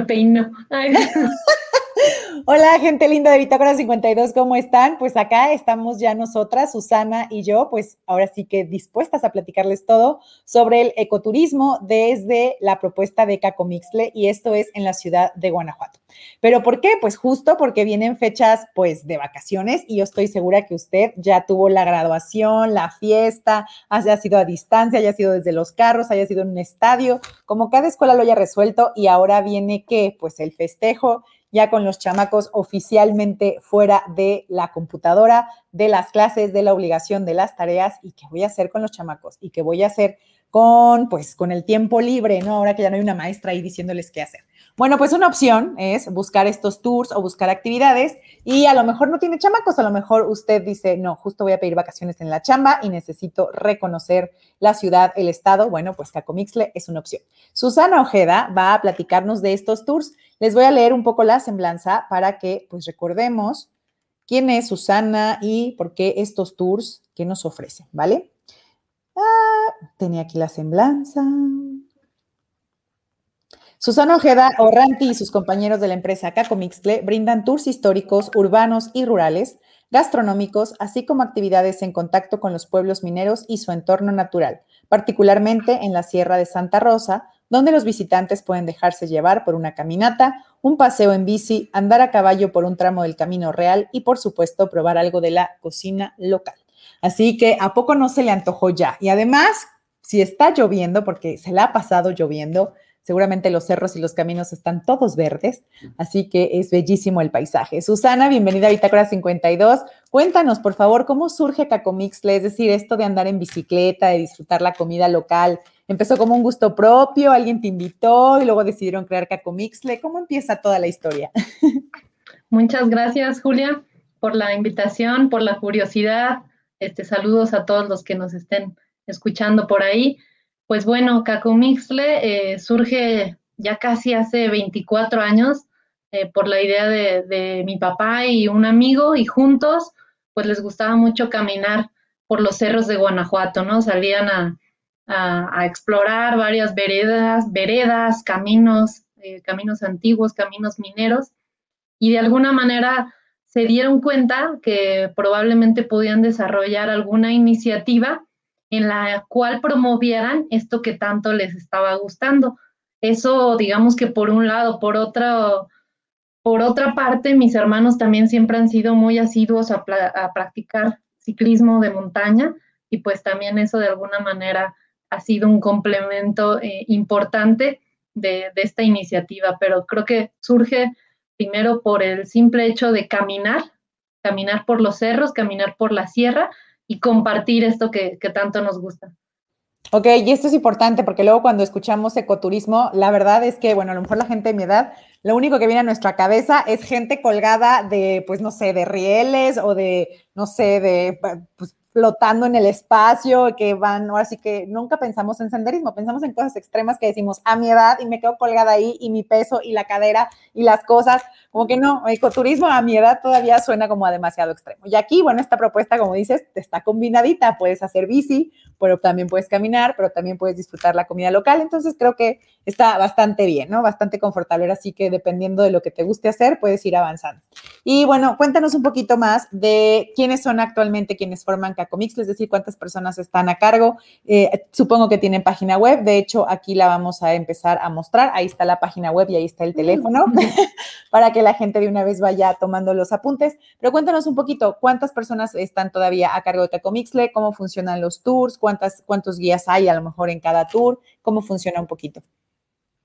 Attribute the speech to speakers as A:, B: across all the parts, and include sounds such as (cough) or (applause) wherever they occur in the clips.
A: peino. (laughs)
B: Hola, gente linda de Bitácora 52, ¿cómo están? Pues acá estamos ya nosotras, Susana y yo, pues ahora sí que dispuestas a platicarles todo sobre el ecoturismo desde la propuesta de Cacomixle y esto es en la ciudad de Guanajuato. ¿Pero por qué? Pues justo porque vienen fechas pues de vacaciones y yo estoy segura que usted ya tuvo la graduación, la fiesta, haya sido a distancia, haya sido desde los carros, haya sido en un estadio, como cada escuela lo haya resuelto y ahora viene que pues el festejo ya con los chamacos oficialmente fuera de la computadora, de las clases, de la obligación, de las tareas y qué voy a hacer con los chamacos y qué voy a hacer con, pues, con el tiempo libre, ¿no? Ahora que ya no hay una maestra ahí diciéndoles qué hacer. Bueno, pues una opción es buscar estos tours o buscar actividades y a lo mejor no tiene chamacos, a lo mejor usted dice, no, justo voy a pedir vacaciones en la chamba y necesito reconocer la ciudad, el estado. Bueno, pues Cacomixle es una opción. Susana Ojeda va a platicarnos de estos tours. Les voy a leer un poco la semblanza para que pues recordemos quién es Susana y por qué estos tours que nos ofrecen, ¿vale? Ah, tenía aquí la semblanza. Susana Ojeda Orranti y sus compañeros de la empresa Cacomixtle brindan tours históricos, urbanos y rurales, gastronómicos, así como actividades en contacto con los pueblos mineros y su entorno natural, particularmente en la Sierra de Santa Rosa, donde los visitantes pueden dejarse llevar por una caminata, un paseo en bici, andar a caballo por un tramo del camino real y, por supuesto, probar algo de la cocina local. Así que a poco no se le antojó ya. Y además, si está lloviendo, porque se la ha pasado lloviendo, Seguramente los cerros y los caminos están todos verdes, así que es bellísimo el paisaje. Susana, bienvenida a Bitácora 52. Cuéntanos, por favor, cómo surge Cacomixle, es decir, esto de andar en bicicleta, de disfrutar la comida local. ¿Empezó como un gusto propio? ¿Alguien te invitó y luego decidieron crear Cacomixle? ¿Cómo empieza toda la historia? (laughs)
A: Muchas gracias, Julia, por la invitación, por la curiosidad. Este, saludos a todos los que nos estén escuchando por ahí. Pues bueno, Cacomixle eh, surge ya casi hace 24 años eh, por la idea de, mi papá y un amigo y juntos pues les gustaba mucho caminar por los cerros de Guanajuato, ¿no? Salían a, explorar varias veredas, veredas, caminos, eh, caminos antiguos, caminos mineros y de alguna manera se dieron cuenta que probablemente podían desarrollar alguna iniciativa en la cual promovieran esto que tanto les estaba gustando. Eso, digamos que por un lado, por otro, por otra parte, mis hermanos también siempre han sido muy asiduos a, practicar ciclismo de montaña y pues también eso de alguna manera ha sido un complemento eh, importante de, de, esta iniciativa, pero creo que surge primero por el simple hecho de caminar, caminar por los cerros, caminar por la sierra y compartir esto que, tanto nos gusta.
B: Ok, y esto es importante porque luego cuando escuchamos ecoturismo, la verdad es que, bueno, a lo mejor la gente de mi edad, lo único que viene a nuestra cabeza es gente colgada de, pues, no sé, de rieles o de, no sé, de, pues, flotando en el espacio, que van, ahora sí que nunca pensamos en senderismo, pensamos en cosas extremas que decimos a mi edad y me quedo colgada ahí y mi peso y la cadera y las cosas, como que no, ecoturismo a mi edad todavía suena como a demasiado extremo. Y aquí, bueno, esta propuesta, como dices, está combinadita, puedes hacer bici, pero también puedes caminar, pero también puedes disfrutar la comida local, entonces creo que está bastante bien, ¿no? Bastante confortable, así que dependiendo de lo que te guste hacer, puedes ir avanzando. Y bueno, cuéntanos un poquito más de quiénes son actualmente quienes forman Cacomix, es decir, cuántas personas están a cargo. Eh, supongo que tienen página web, de hecho, aquí la vamos a empezar a mostrar, ahí está la página web y ahí está el teléfono, (laughs) para que la gente de una vez vaya tomando los apuntes. Pero cuéntanos un poquito, ¿cuántas personas están todavía a cargo de Cacomixle? ¿Cómo funcionan los tours? ¿Cuántas, ¿Cuántos guías hay a lo mejor en cada tour? ¿Cómo funciona un poquito?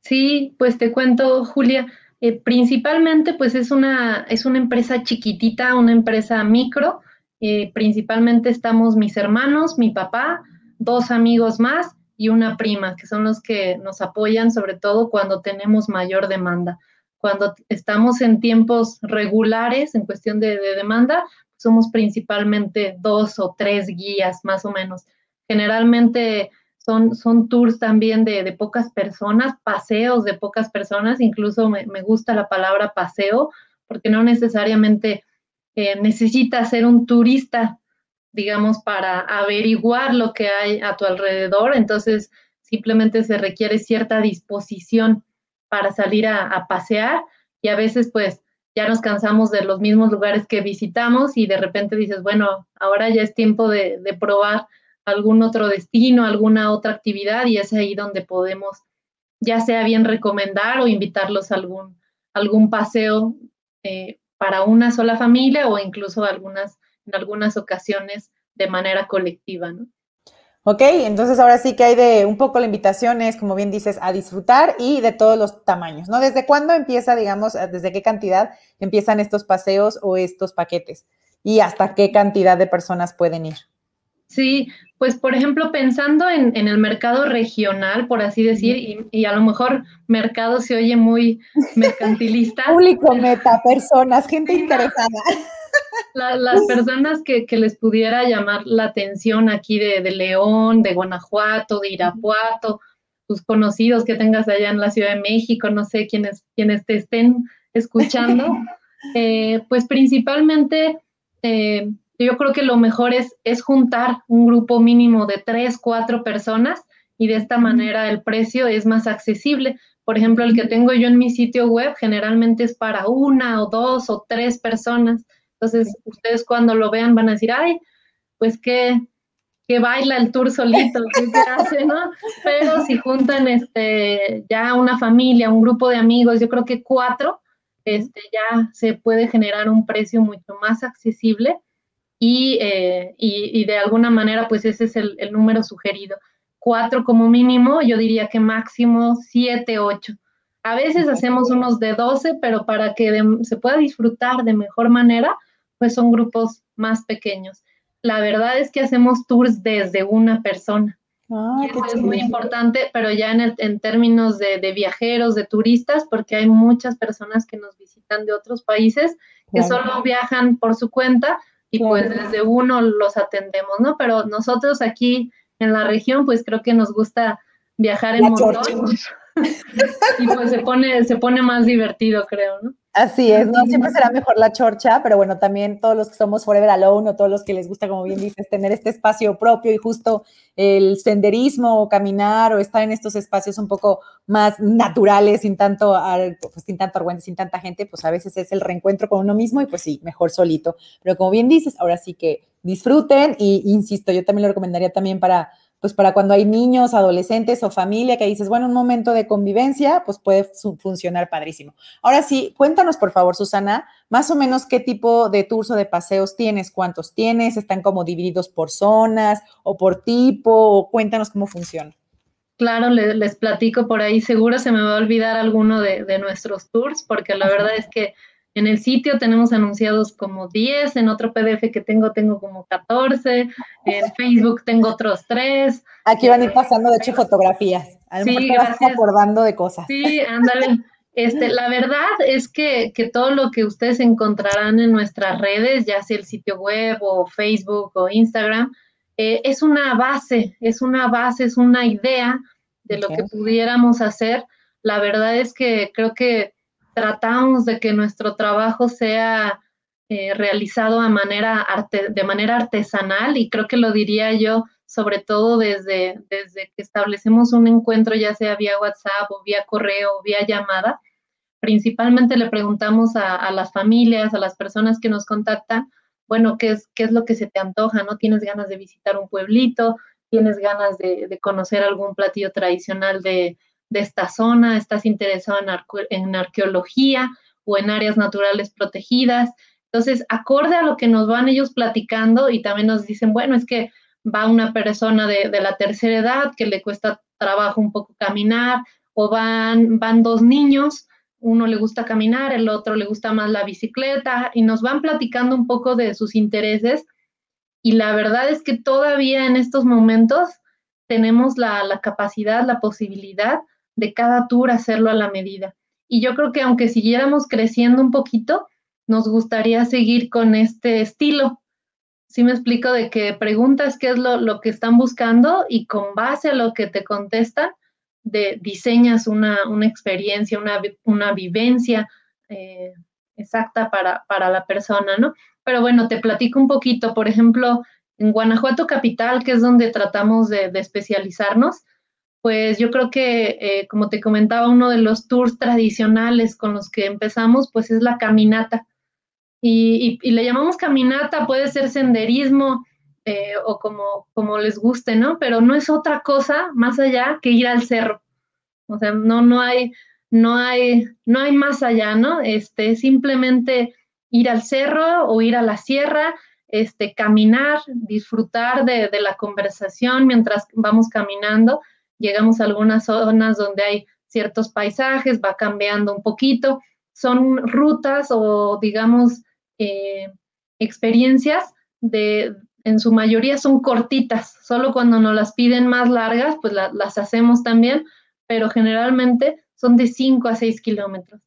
A: Sí, pues te cuento, Julia. Eh, principalmente, pues es una, es una empresa chiquitita, una empresa micro. Eh, principalmente estamos mis hermanos, mi papá, dos amigos más y una prima, que son los que nos apoyan sobre todo cuando tenemos mayor demanda. Cuando estamos en tiempos regulares en cuestión de demanda, somos principalmente dos o tres guías más o menos. Generalmente son, tours también de, pocas personas, paseos de pocas personas, incluso me, gusta la palabra paseo, porque no necesariamente eh, necesita ser un turista, digamos, para averiguar lo que hay a tu alrededor, entonces simplemente se requiere cierta disposición para salir a, pasear y a veces pues ya nos cansamos de los mismos lugares que visitamos y de repente dices, bueno, ahora ya es tiempo de, de probar algún otro destino, alguna otra actividad y es ahí donde podemos ya sea bien recomendar o invitarlos a algún, algún paseo eh, para una sola familia o incluso algunas, en algunas ocasiones de manera colectiva, ¿no?
B: Ok, entonces ahora sí que hay de un poco la invitación es, como bien dices, a disfrutar y de todos los tamaños, ¿no? ¿Desde cuándo empieza, digamos, desde qué cantidad empiezan estos paseos o estos paquetes? ¿Y hasta qué cantidad de personas pueden ir?
A: Sí, pues por ejemplo, pensando en, el mercado regional, por así decir, y, a lo mejor mercado se oye muy mercantilista. (laughs)
B: Público meta, personas, gente interesada. (laughs)
A: las personas que, les pudiera llamar la atención aquí de, León, de Guanajuato, de Irapuato, tus conocidos que tengas allá en la Ciudad de México, no sé quiénes, quienes te estén escuchando, (laughs) eh, pues principalmente eh, yo creo que lo mejor es, es juntar un grupo mínimo de tres, cuatro personas y de esta manera el precio es más accesible. Por ejemplo, el que tengo yo en mi sitio web generalmente es para una o dos o tres personas. Entonces, ustedes cuando lo vean van a decir, ay, pues que, que baila el tour solito, ¿qué se hace, no? Pero si juntan este, ya una familia, un grupo de amigos, yo creo que cuatro, este, ya se puede generar un precio mucho más accesible eh, y, y, de alguna manera pues ese es el, número sugerido. Cuatro como mínimo, yo diría que máximo siete, ocho. A veces hacemos unos de doce, pero para que se pueda disfrutar de mejor manera, pues son grupos más pequeños. La verdad es que hacemos tours desde una persona. Ah, eso es muy importante, pero ya en, en términos de, de, viajeros, de turistas, porque hay muchas personas que nos visitan de otros países que solo viajan por su cuenta y pues desde uno los atendemos, ¿no? Pero nosotros aquí en la región, pues creo que nos gusta viajar en montón. (laughs) y pues se pone, se pone más divertido, creo, ¿no?
B: Así es, no siempre será mejor la chorcha, pero bueno, también todos los que somos Forever Alone o todos los que les gusta, como bien dices, tener este espacio propio y justo el senderismo o caminar o estar en estos espacios un poco más naturales, sin tanto, pues, sin tanto argüente, sin tanta gente, pues a veces es el reencuentro con uno mismo y pues sí, mejor solito. Pero como bien dices, ahora sí que disfruten y insisto, yo también lo recomendaría también para pues para cuando hay niños, adolescentes o familia que dices, bueno, un momento de convivencia, pues puede funcionar padrísimo. Ahora sí, cuéntanos por favor, Susana, más o menos qué tipo de tours o de paseos tienes, cuántos tienes, están como divididos por zonas o por tipo, o cuéntanos cómo funciona.
A: Claro, les, platico por ahí, seguro se me va a olvidar alguno de, de nuestros tours, porque la verdad es que en el sitio tenemos anunciados como 10, en otro PDF que tengo tengo como 14, en Facebook tengo otros 3.
B: Aquí van a ir pasando, de hecho, fotografías. A lo sí, acordando de cosas.
A: Sí, ándale. Este, la verdad es que, todo lo que ustedes encontrarán en nuestras redes, ya sea el sitio web o Facebook o Instagram, eh, es una base, es una base, es una idea de lo que pudiéramos hacer. La verdad es que creo que tratamos de que nuestro trabajo sea eh, realizado a manera de manera artesanal y creo que lo diría yo sobre todo desde, desde que establecemos un encuentro, ya sea vía WhatsApp o vía correo o vía llamada. Principalmente le preguntamos a, las familias, a las personas que nos contactan, bueno, ¿qué es, qué es lo que se te antoja? ¿No tienes ganas de visitar un pueblito? ¿Tienes ganas de conocer algún platillo tradicional de, de esta zona, estás interesado en, arqueología o en áreas naturales protegidas. Entonces, acorde a lo que nos van ellos platicando y también nos dicen, bueno, es que va una persona de, la tercera edad que le cuesta trabajo un poco caminar, o van, van dos niños, uno le gusta caminar, el otro le gusta más la bicicleta, y nos van platicando un poco de sus intereses. Y la verdad es que todavía en estos momentos tenemos la, la capacidad, la posibilidad de cada tour hacerlo a la medida. Y yo creo que aunque siguiéramos creciendo un poquito, nos gustaría seguir con este estilo. Si me explico de que preguntas qué es lo, que están buscando y con base a lo que te contestan, de, diseñas una, experiencia, una, una vivencia eh, exacta para, para, la persona, ¿no? Pero bueno, te platico un poquito. Por ejemplo, en Guanajuato Capital, que es donde tratamos de especializarnos, pues yo creo que, eh, como te comentaba, uno de los tours tradicionales con los que empezamos, pues es la caminata. Y, le llamamos caminata, puede ser senderismo eh, o como, les guste, ¿no? Pero no es otra cosa más allá que ir al cerro. O sea, no, no hay, no hay, no hay más allá, ¿no? Este, simplemente ir al cerro o ir a la sierra, este, caminar, disfrutar de la conversación mientras vamos caminando llegamos a algunas zonas donde hay ciertos paisajes, va cambiando un poquito. Son rutas o, digamos, eh, experiencias de, en su mayoría son cortitas, solo cuando nos las piden más largas, pues las hacemos también, pero generalmente son de 5 a 6 kilómetros.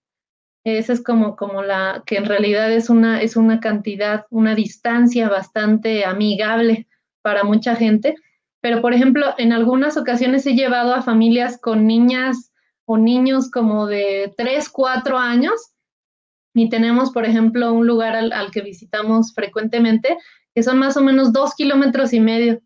A: Esa es como, como la que en realidad es una, es una cantidad, una distancia bastante amigable para mucha gente pero por ejemplo, en algunas ocasiones he llevado a familias con niñas o niños como de 3, 4 años y tenemos, por ejemplo, un lugar al, que visitamos frecuentemente que son más o menos dos kilómetros y medio,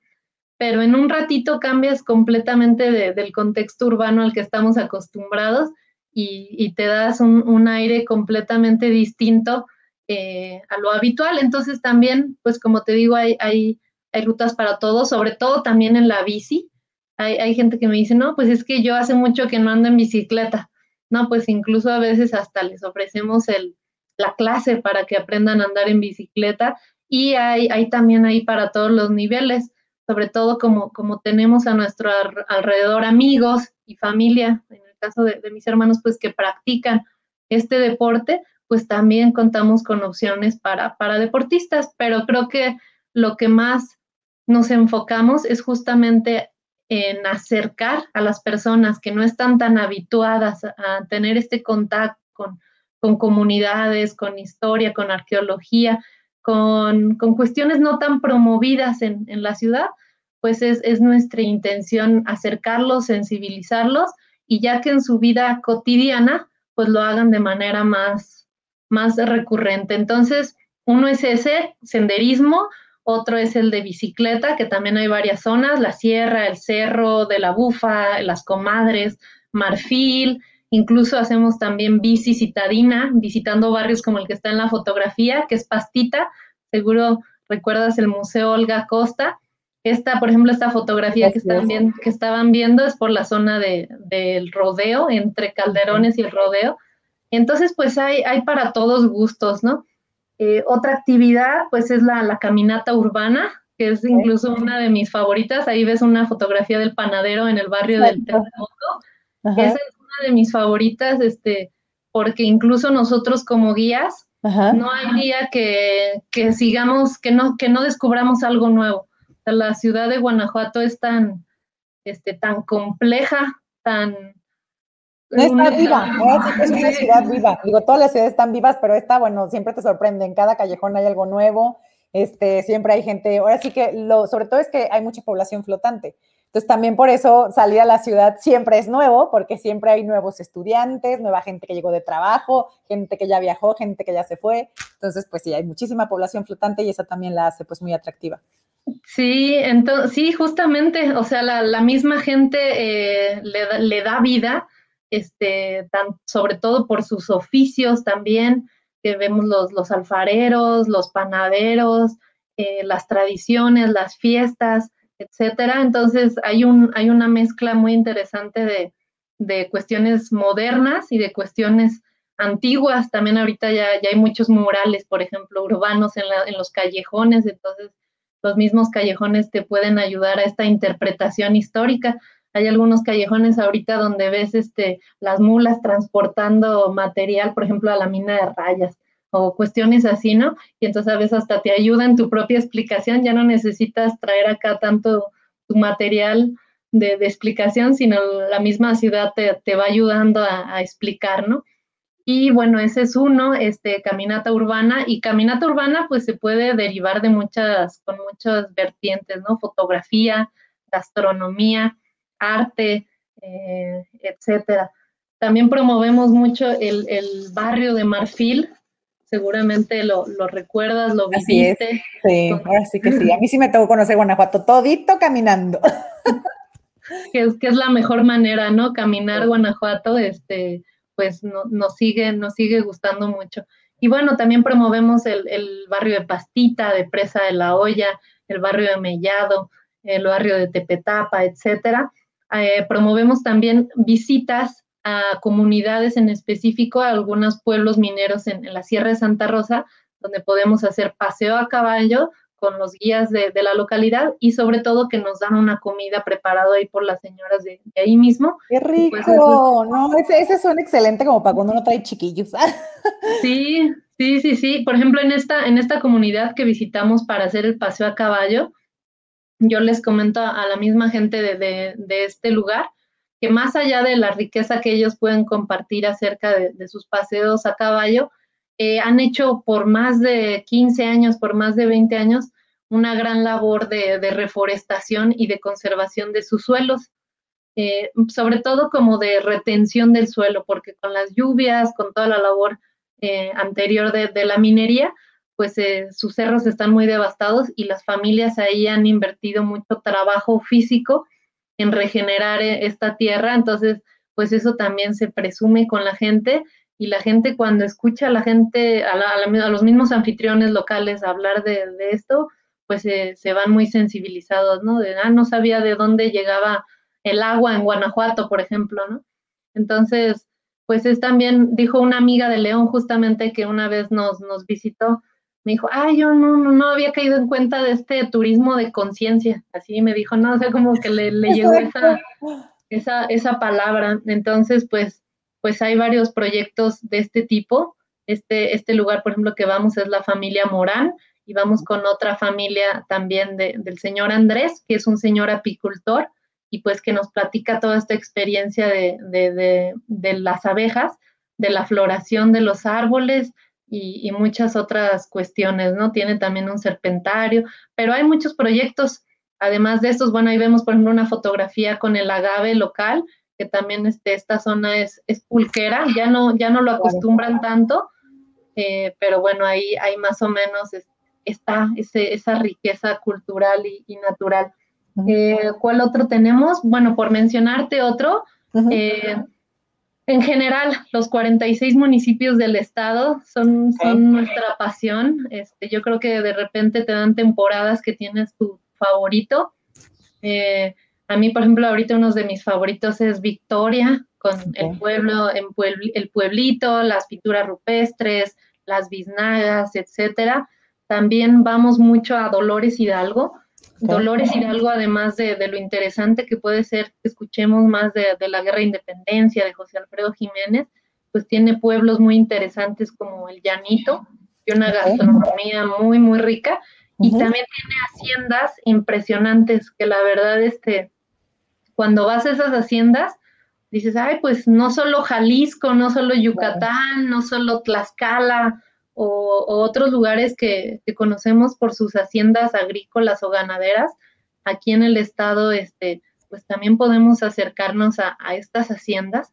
A: pero en un ratito cambias completamente del contexto urbano al que estamos acostumbrados y, te das un, aire completamente distinto eh, a lo habitual. Entonces también, pues como te digo, hay hay rutas para todos, sobre todo también en la bici. Hay, gente que me dice, no, pues es que yo hace mucho que no ando en bicicleta. No, pues incluso a veces hasta les ofrecemos el, la clase para que aprendan a andar en bicicleta y hay, hay también ahí para todos los niveles, sobre todo como, como tenemos a nuestro alrededor amigos y familia, en el caso de, de mis hermanos, pues que practican este deporte, pues también contamos con opciones para, para deportistas, pero creo que lo que más nos enfocamos es justamente en acercar a las personas que no están tan habituadas a tener este contacto con, comunidades, con historia, con arqueología, con, cuestiones no tan promovidas en, la ciudad, pues es, nuestra intención acercarlos, sensibilizarlos y ya que en su vida cotidiana, pues lo hagan de manera más, más recurrente. Entonces, uno es ese senderismo, otro es el de bicicleta, que también hay varias zonas, la sierra, el cerro de la bufa, las comadres, marfil, incluso hacemos también bici citadina, visitando barrios como el que está en la fotografía, que es Pastita, seguro recuerdas el Museo Olga Costa. Esta, por ejemplo, esta fotografía que, están viendo, que estaban viendo es por la zona de, del rodeo, entre Calderones y el rodeo. Entonces, pues hay, hay para todos gustos, ¿no? Eh, otra actividad, pues, es la, caminata urbana, que es incluso una de mis favoritas. Ahí ves una fotografía del panadero en el barrio del terremoto. Esa es una de mis favoritas, este, porque incluso nosotros como guías, no hay día que, sigamos, que no, que no descubramos algo nuevo. la ciudad de Guanajuato es tan, este, tan compleja, tan,
B: no está viva, es una ciudad viva. Digo, todas las ciudades están vivas, pero esta, bueno, siempre te sorprende. En cada callejón hay algo nuevo, este, siempre hay gente. Ahora sí que lo, sobre todo es que hay mucha población flotante. Entonces también por eso salir a la ciudad siempre es nuevo, porque siempre hay nuevos estudiantes, nueva gente que llegó de trabajo, gente que ya viajó, gente que ya se fue. Entonces, pues sí, hay muchísima población flotante y eso también la hace pues muy atractiva.
A: Sí, entonces, sí, justamente, o sea, la, misma gente eh, le, le, da vida este, tan, sobre todo por sus oficios también, que vemos los, los alfareros, los panaderos, eh, las tradiciones, las fiestas, etcétera. Entonces hay, un, hay una mezcla muy interesante de, de cuestiones modernas y de cuestiones antiguas. También ahorita ya, ya hay muchos murales, por ejemplo, urbanos en, en los callejones, entonces los mismos callejones te pueden ayudar a esta interpretación histórica. Hay algunos callejones ahorita donde ves este, las mulas transportando material, por ejemplo, a la mina de rayas o cuestiones así, ¿no? Y entonces a veces hasta te ayuda en tu propia explicación, ya no necesitas traer acá tanto tu material de, explicación, sino la misma ciudad te, va ayudando a, a, explicar, ¿no? Y bueno, ese es uno, este, caminata urbana, y caminata urbana pues se puede derivar de muchas, con muchas vertientes, ¿no? Fotografía, gastronomía, arte, eh, etcétera. También promovemos mucho el, barrio de Marfil, seguramente lo, recuerdas, lo viviste.
B: Sí, ahora sí que sí. A mí sí me tocó conocer Guanajuato, todito caminando. (laughs)
A: que es, que es la mejor manera, ¿no? Caminar Guanajuato, este, pues no, nos, sigue, nos sigue gustando mucho. Y bueno, también promovemos el, el, barrio de Pastita, de Presa de la Olla, el barrio de Mellado, el barrio de Tepetapa, etcétera. Eh, promovemos también visitas a comunidades en específico, a algunos pueblos mineros en, la Sierra de Santa Rosa, donde podemos hacer paseo a caballo con los guías de, la localidad y sobre todo que nos dan una comida preparada ahí por las señoras de, ahí mismo.
B: ¡Qué pues rico! no, ese, ese suena excelente como para cuando uno trae chiquillos. (laughs)
A: sí, sí, sí, sí. Por ejemplo, en esta, en esta comunidad que visitamos para hacer el paseo a caballo, yo les comento a la misma gente de, este lugar que más allá de la riqueza que ellos pueden compartir acerca de, sus paseos a caballo, eh, han hecho por más de 15 años, por más de 20 años, una gran labor de, reforestación y de conservación de sus suelos, eh, sobre todo como de retención del suelo, porque con las lluvias, con toda la labor eh, anterior de, la minería, pues eh, sus cerros están muy devastados y las familias ahí han invertido mucho trabajo físico en regenerar eh, esta tierra, entonces pues eso también se presume con la gente y la gente cuando escucha a la gente, a, los mismos anfitriones locales hablar de, esto, pues eh, se van muy sensibilizados, ¿no? De, ah, no sabía de dónde llegaba el agua en Guanajuato, por ejemplo, ¿no? Entonces, pues es también, dijo una amiga de León justamente que una vez nos, nos visitó, me dijo, ay, yo no, no, no había caído en cuenta de este turismo de conciencia. Así me dijo, no, o sea, como que le, le llegó esa, esa, esa palabra. Entonces, pues, pues hay varios proyectos de este tipo. Este, este lugar, por ejemplo, que vamos es la familia Morán y vamos con otra familia también de, del señor Andrés, que es un señor apicultor y pues que nos platica toda esta experiencia de, de, de las abejas, de la floración de los árboles, y, muchas otras cuestiones, ¿no? Tiene también un serpentario, pero hay muchos proyectos. Además de estos, bueno, ahí vemos, por ejemplo, una fotografía con el agave local, que también este, esta zona es, es pulquera, ya no, ya no lo acostumbran tanto, eh, pero bueno, ahí hay más o menos está ese, esa riqueza cultural y, natural. Eh, ¿Cuál otro tenemos? Bueno, por mencionarte otro, en general, los 46 municipios del estado son, son nuestra pasión. Este, yo creo que de repente te dan temporadas que tienes tu favorito. Eh, a mí, por ejemplo, ahorita uno de mis favoritos es Victoria, con el pueblo, en el pueblito, las pinturas rupestres, las biznagas, etcétera. También vamos mucho a Dolores Hidalgo, Dolores Hidalgo, además de, lo interesante que puede ser que escuchemos más de, la guerra de independencia de José Alfredo Jiménez, pues tiene pueblos muy interesantes como el Llanito y una gastronomía muy, muy rica. Y también tiene haciendas impresionantes que la verdad, este, cuando vas a esas haciendas, dices, ay, pues no solo Jalisco, no solo Yucatán, no solo Tlaxcala, o, otros lugares que, conocemos por sus haciendas agrícolas o ganaderas, aquí en el estado, este, pues también podemos acercarnos a, estas haciendas,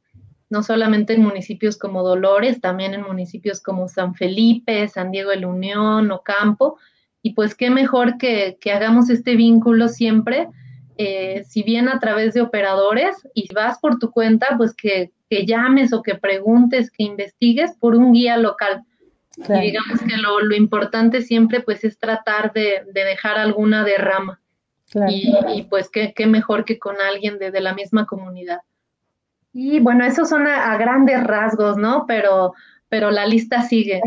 A: no solamente en municipios como Dolores, también en municipios como San Felipe, San Diego de la Unión, Ocampo, y pues qué mejor que, hagamos este vínculo siempre, eh, si bien a través de operadores, y vas por tu cuenta, pues que, que llames o que preguntes, que investigues por un guía local y digamos que lo, importante siempre pues es tratar de, dejar alguna derrama. Y, pues qué, mejor que con alguien de, la misma comunidad. Y bueno, eso son a, grandes rasgos, ¿no? Pero, pero la lista sigue.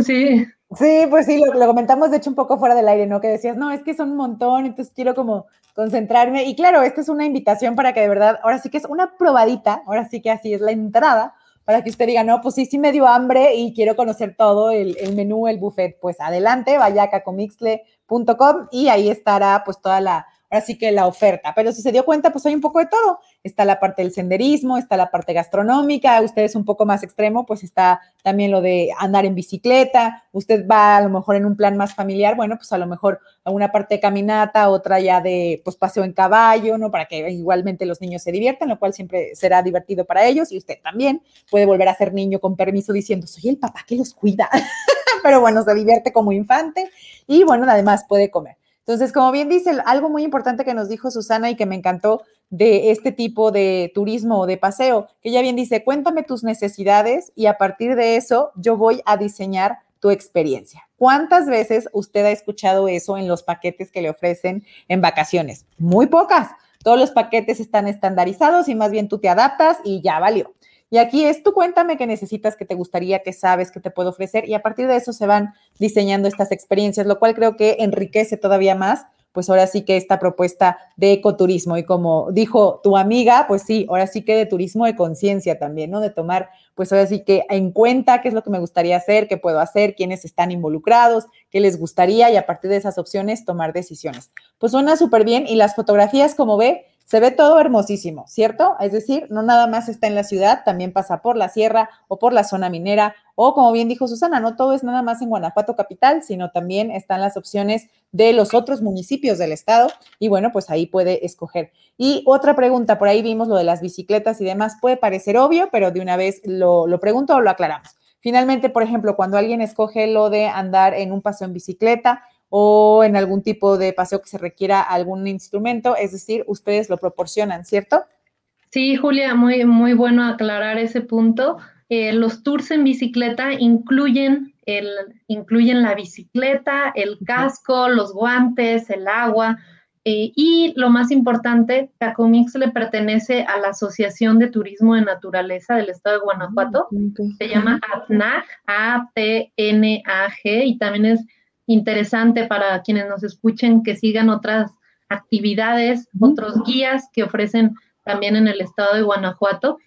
B: sí. Sí, pues sí, lo, lo, comentamos de hecho un poco fuera del aire, ¿no? Que decías, no, es que son un montón, entonces quiero como concentrarme. Y claro, esta es una invitación para que de verdad, ahora sí que es una probadita, ahora sí que así es la entrada para que usted diga, no, pues sí, sí me dio hambre y quiero conocer todo el, menú, el buffet. Pues adelante, vaya a cacomixle.com y ahí estará pues toda la, Así que la oferta. Pero si se dio cuenta, pues hay un poco de todo. Está la parte del senderismo, está la parte gastronómica, usted es un poco más extremo, pues está también lo de andar en bicicleta, usted va a lo mejor en un plan más familiar, bueno, pues a lo mejor una parte de caminata, otra ya de pues paseo en caballo, ¿no? Para que igualmente los niños se diviertan, lo cual siempre será divertido para ellos y usted también puede volver a ser niño con permiso diciendo, soy el papá que los cuida, (laughs) pero bueno, se divierte como infante y bueno, además puede comer. Entonces, como bien dice, algo muy importante que nos dijo Susana y que me encantó de este tipo de turismo o de paseo, que ella bien dice, cuéntame tus necesidades y a partir de eso yo voy a diseñar tu experiencia. ¿Cuántas veces usted ha escuchado eso en los paquetes que le ofrecen en vacaciones? Muy pocas. Todos los paquetes están estandarizados y más bien tú te adaptas y ya valió. Y aquí es tú cuéntame qué necesitas, qué te gustaría, qué sabes, qué te puedo ofrecer y a partir de eso se van diseñando estas experiencias, lo cual creo que enriquece todavía más pues ahora sí que esta propuesta de ecoturismo. Y como dijo tu amiga, pues sí, ahora sí que de turismo de conciencia también, ¿no? De tomar, pues ahora sí que en cuenta qué es lo que me gustaría hacer, qué puedo hacer, quiénes están involucrados, qué les gustaría y a partir de esas opciones tomar decisiones. Pues suena súper bien y las fotografías, como ve, se ve todo hermosísimo, ¿cierto? Es decir, no nada más está en la ciudad, también pasa por la sierra o por la zona minera o como bien dijo Susana, no todo es nada más en Guanajuato capital, sino también están las opciones de los otros municipios del estado y bueno, pues ahí puede escoger. Y otra pregunta, por ahí vimos lo de las bicicletas y demás, puede parecer obvio, pero de una vez lo, lo pregunto o lo aclaramos. Finalmente, por ejemplo, cuando alguien escoge lo de andar en un paseo en bicicleta, o en algún tipo de paseo que se requiera algún instrumento, es decir, ustedes lo proporcionan, ¿cierto?
A: Sí, Julia, muy, muy bueno aclarar ese punto. Eh, los tours en bicicleta incluyen, el, incluyen la bicicleta, el casco, los guantes, el agua. Eh, y lo más importante, Cacomix le pertenece a la Asociación de Turismo de Naturaleza del Estado de Guanajuato. Ah, se llama ATNAG, A-T-N-A-G, y también es interesante para quienes nos escuchen que sigan otras actividades, otros guías que ofrecen también en el estado de Guanajuato.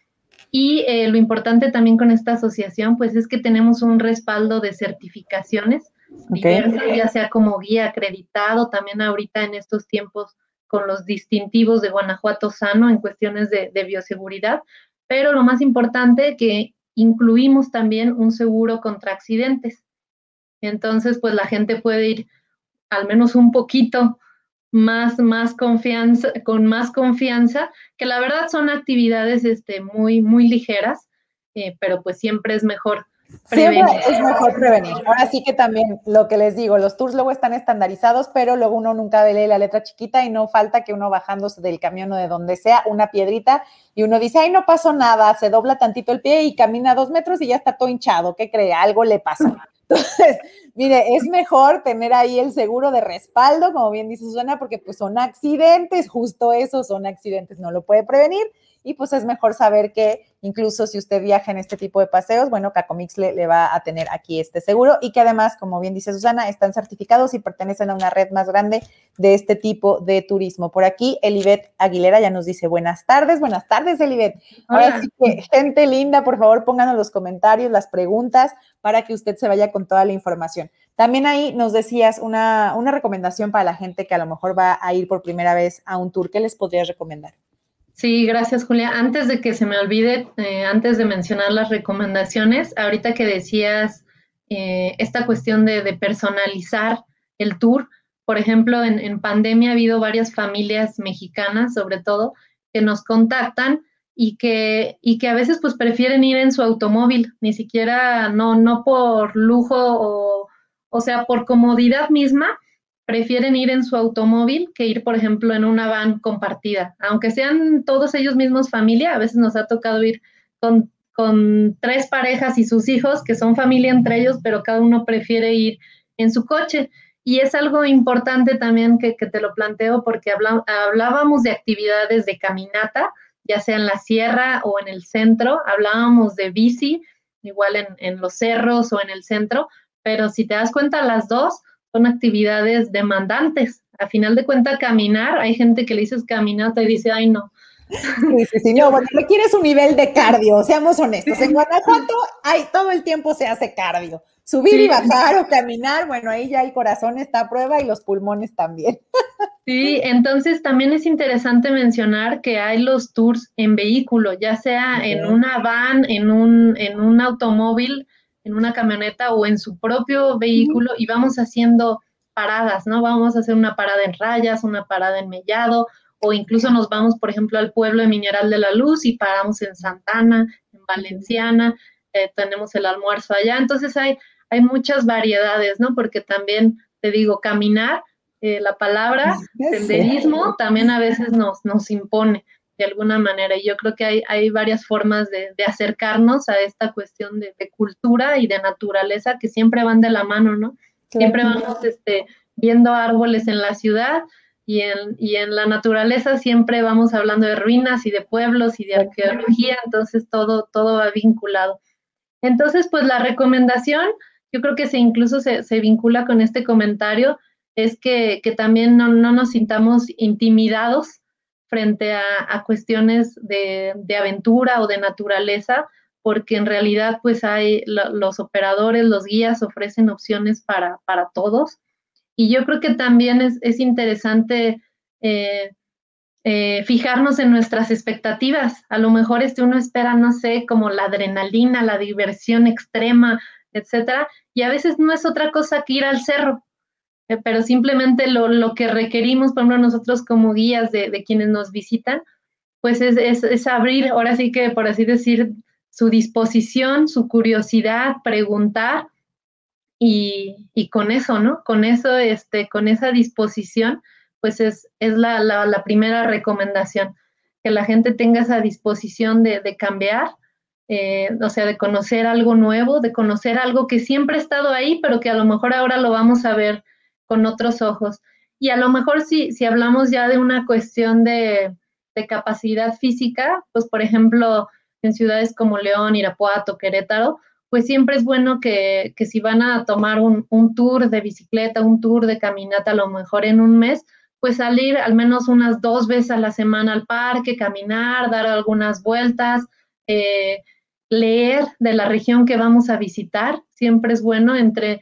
A: Y eh, lo importante también con esta asociación, pues es que tenemos un respaldo de certificaciones diversas, ya sea como guía acreditado, también ahorita en estos tiempos con los distintivos de Guanajuato Sano en cuestiones de, de bioseguridad, pero lo más importante que incluimos también un seguro contra accidentes. Entonces, pues la gente puede ir al menos un poquito más, más confianza, con más confianza, que la verdad son actividades este, muy, muy ligeras, eh, pero pues siempre es mejor
B: prevenir. Siempre es mejor prevenir. Ahora sí que también lo que les digo, los tours luego están estandarizados, pero luego uno nunca lee la letra chiquita y no falta que uno bajándose del camión o de donde sea, una piedrita, y uno dice, ay, no pasó nada, se dobla tantito el pie y camina dos metros y ya está todo hinchado, ¿qué cree? Algo le pasa. Entonces, mire, es mejor tener ahí el seguro de respaldo, como bien dice Susana, porque pues son accidentes, justo eso, son accidentes, no lo puede prevenir y pues es mejor saber que incluso si usted viaja en este tipo de paseos, bueno, Cacomix le, le, va a tener aquí este seguro y que además, como bien dice Susana, están certificados y pertenecen a una red más grande de este tipo de turismo. Por aquí, Elibet Aguilera ya nos dice buenas tardes, buenas tardes, Elibet. Ahora sí que, gente linda, por favor, pónganos los comentarios, las preguntas para que usted se vaya con toda la información. También ahí nos decías una, una recomendación para la gente que a lo mejor va a ir por primera vez a un tour. ¿Qué les podrías recomendar?
A: Sí, gracias Julia. Antes de que se me olvide, eh, antes de mencionar las recomendaciones, ahorita que decías eh, esta cuestión de, personalizar el tour, por ejemplo, en, en, pandemia ha habido varias familias mexicanas, sobre todo, que nos contactan y que, y que a veces pues prefieren ir en su automóvil, ni siquiera, no, no por lujo o, o sea, por comodidad misma, prefieren ir en su automóvil que ir, por ejemplo, en una van compartida. Aunque sean todos ellos mismos familia, a veces nos ha tocado ir con, con, tres parejas y sus hijos, que son familia entre ellos, pero cada uno prefiere ir en su coche. Y es algo importante también que, te lo planteo porque hablábamos de actividades de caminata, ya sea en la sierra o en el centro, hablábamos de bici, igual en los cerros o en el centro, pero si te das cuenta, las dos son actividades demandantes. A final de cuentas, caminar, hay gente que le dices caminata y dice, ay, no.
B: Sí, sí, sí, no, (laughs) bueno, requieres un nivel de cardio, seamos honestos. En Guanajuato, hay, todo el tiempo se hace cardio. Subir sí. y bajar o caminar, bueno, ahí ya el corazón está a prueba y los pulmones también. (laughs)
A: Sí, entonces también es interesante mencionar que hay los tours en vehículo, ya sea en una van, en un, en un automóvil, en una camioneta o en su propio vehículo y vamos haciendo paradas, ¿no? Vamos a hacer una parada en Rayas, una parada en Mellado, o incluso nos vamos, por ejemplo, al pueblo de Mineral de la Luz y paramos en Santana, en Valenciana, eh, tenemos el almuerzo allá. Entonces hay, hay muchas variedades, ¿no? Porque también, te digo, caminar, eh, la palabra senderismo también a veces nos, nos impone de alguna manera. Y yo creo que hay, hay varias formas de, acercarnos a esta cuestión de, cultura y de naturaleza que siempre van de la mano, ¿no? Siempre vamos este, viendo árboles en la ciudad y en, y en la naturaleza siempre vamos hablando de ruinas y de pueblos y de arqueología, entonces todo, todo va vinculado. Entonces, pues la recomendación, yo creo que se incluso se, se vincula con este comentario, es que, que también no, no, nos sintamos intimidados frente a, cuestiones de, aventura o de naturaleza, porque en realidad pues hay los operadores, los guías ofrecen opciones para, para todos. Y yo creo que también es, interesante eh, eh, fijarnos en nuestras expectativas. A lo mejor este uno espera, no sé, como la adrenalina, la diversión extrema, etcétera, y a veces no es otra cosa que ir al cerro. Eh, pero simplemente lo, que requerimos, por ejemplo, nosotros como guías de, quienes nos visitan, pues es, abrir, ahora sí que, por así decir, su disposición, su curiosidad, preguntar, y, con eso, ¿no? Con eso, este, con esa disposición, pues es, es la, primera recomendación, que la gente tenga esa disposición de, cambiar, eh, o sea, de conocer algo nuevo, de conocer algo que siempre ha estado ahí, pero que a lo mejor ahora lo vamos a ver con otros ojos. Y a lo mejor si, si hablamos ya de una cuestión de, capacidad física, pues por ejemplo, en ciudades como León, Irapuato, Querétaro, pues siempre es bueno que, si van a tomar un, tour de bicicleta, un tour de caminata, a lo mejor en un mes, pues salir al menos unas dos veces a la semana al parque, caminar, dar algunas vueltas, eh, leer de la región que vamos a visitar. Siempre es bueno entre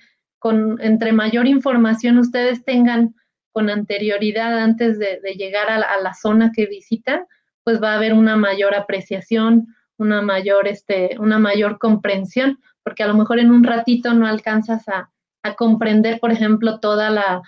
A: entre mayor información ustedes tengan con anterioridad antes de, llegar a la, zona que visitan, pues va a haber una mayor apreciación, una mayor, este, una mayor comprensión, porque a lo mejor en un ratito no alcanzas a, comprender, por ejemplo, toda la,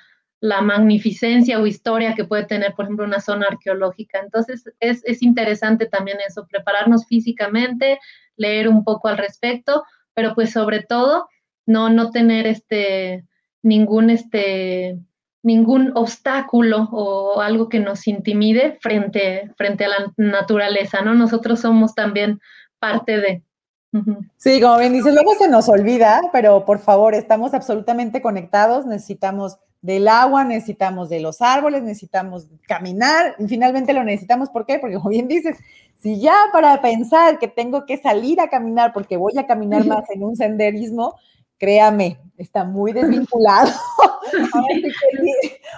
A: magnificencia o historia que puede tener, por ejemplo, una zona arqueológica. Entonces, es, es, interesante también eso, prepararnos físicamente, leer un poco al respecto, pero pues sobre todo no, no tener este, ningún, este, ningún obstáculo o algo que nos intimide frente, frente a la naturaleza, ¿no? Nosotros somos también parte de.
B: Sí, como bien dices, luego se nos olvida, pero por favor, estamos absolutamente conectados, necesitamos del agua, necesitamos de los árboles, necesitamos caminar, y finalmente lo necesitamos, ¿por qué? Porque como bien dices, si ya para pensar que tengo que salir a caminar porque voy a caminar más en un senderismo, créame, está muy desvinculado. (laughs)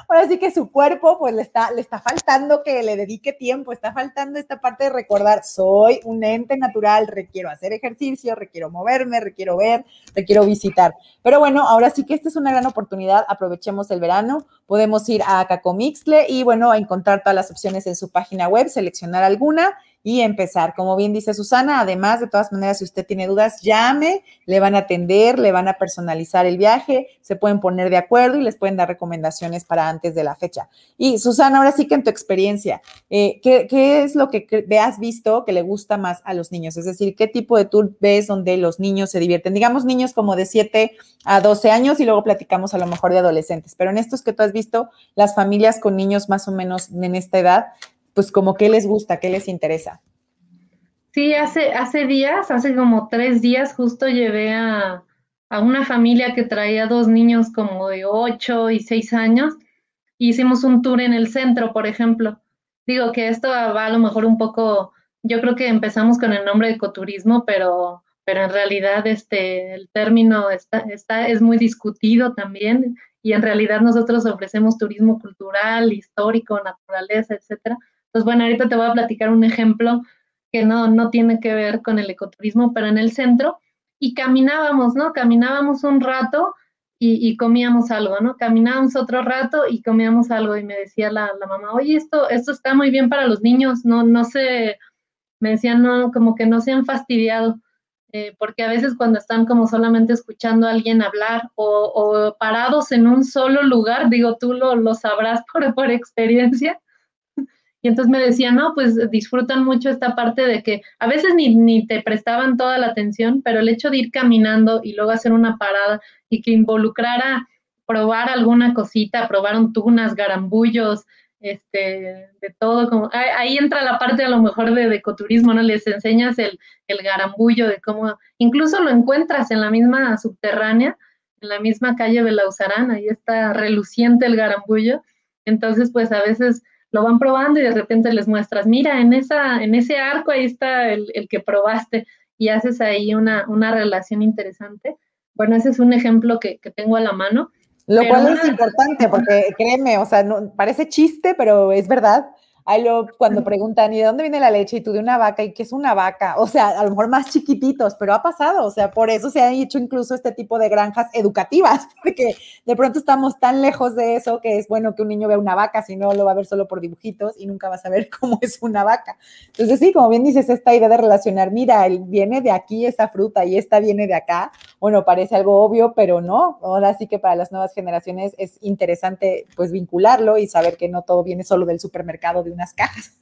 B: ahora, sí que, su cuerpo pues le está, le está faltando que le dedique tiempo, está faltando esta parte de recordar, soy un ente natural, requiero hacer ejercicio, requiero moverme, requiero ver, requiero visitar. Pero bueno, ahora sí que esta es una gran oportunidad, aprovechemos el verano, podemos ir a Cacomixle y bueno, a encontrar todas las opciones en su página web, seleccionar alguna y empezar. Como bien dice Susana, además, de todas maneras, si usted tiene dudas, llame, le van a atender, le van a personalizar el viaje, se pueden poner de acuerdo y les pueden dar recomendaciones para antes de la fecha. Y Susana, ahora sí que en tu experiencia, eh, ¿qué, es lo que has visto que le gusta más a los niños? Es decir, ¿qué tipo de tour ves donde los niños se divierten? Digamos niños como de 7 a 12 años y luego platicamos a lo mejor de adolescentes, pero en estos que tú has visto, las familias con niños más o menos en esta edad, pues como qué les gusta, qué les interesa.
A: Sí, hace, hace días, hace como tres días, justo llevé a, una familia que traía dos niños como de ocho y seis años. hicimos un tour en el centro, por ejemplo. Digo que esto va a lo mejor un poco, yo creo que empezamos con el nombre de ecoturismo, pero, pero en realidad este, el término está, está, es muy discutido también y en realidad nosotros ofrecemos turismo cultural, histórico, naturaleza, etcétera. Entonces, bueno, ahorita te voy a platicar un ejemplo que no, no tiene que ver con el ecoturismo, pero en el centro, y caminábamos, ¿no? Caminábamos un rato y, comíamos algo, ¿no? Caminábamos otro rato y comíamos algo, y me decía la, mamá, oye, esto, esto está muy bien para los niños, no, no se, me decían, no, como que no se han fastidiado. Eh, porque a veces cuando están como solamente escuchando a alguien hablar o, parados en un solo lugar, digo, tú lo, lo sabrás (laughs) por, por experiencia, y entonces me decían, no, pues disfrutan mucho esta parte de que a veces ni, ni te prestaban toda la atención, pero el hecho de ir caminando y luego hacer una parada y que involucrara probar alguna cosita, probaron tunas, garambullos, este, de todo, como, ahí entra la parte a lo mejor de ecoturismo, ¿no? Les enseñas el, el garambullo de cómo, incluso lo encuentras en la misma subterránea, en la misma calle de Lausarán, ahí está reluciente el garambullo, entonces pues a veces lo van probando y de repente les muestras, mira, en, esa, en ese arco ahí está el, el que probaste y haces ahí una, una relación interesante. Bueno, ese es un ejemplo que, que tengo a la mano.
B: Lo cual es importante porque créeme, o sea, no, parece chiste, pero es verdad. Ahí lo, cuando preguntan, ¿y de dónde viene la leche? Y tú de una vaca, ¿y qué es una vaca? O sea, a lo mejor más chiquititos, pero ha pasado, o sea, por eso se han hecho incluso este tipo de granjas educativas, (laughs) porque de pronto estamos tan lejos de eso que es bueno que un niño vea una vaca, si no lo va a ver solo por dibujitos y nunca va a saber (laughs) cómo es una vaca. Entonces, sí, como bien dices, esta idea de relacionar, mira, viene de aquí esa fruta y esta viene de acá, bueno, parece algo obvio, pero no. Ahora sí que para las nuevas generaciones es interesante pues vincularlo y saber que no todo viene solo del supermercado de un cajas.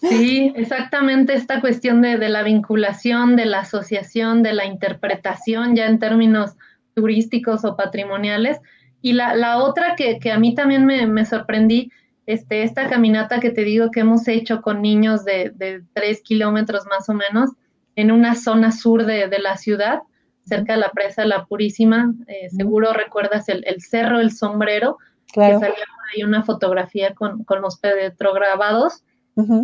A: Sí, exactamente esta cuestión de, la vinculación, de la asociación, de la interpretación ya en términos turísticos o patrimoniales. Y la, otra que, a mí también me, sorprendí, este, esta caminata que te digo que hemos hecho con niños de, tres kilómetros más o menos en una zona sur de, la ciudad, cerca de la presa La Purísima. Eh, seguro recuerdas el, Cerro El Sombrero, claro. que salió ahí una fotografía con, con los petrograbados,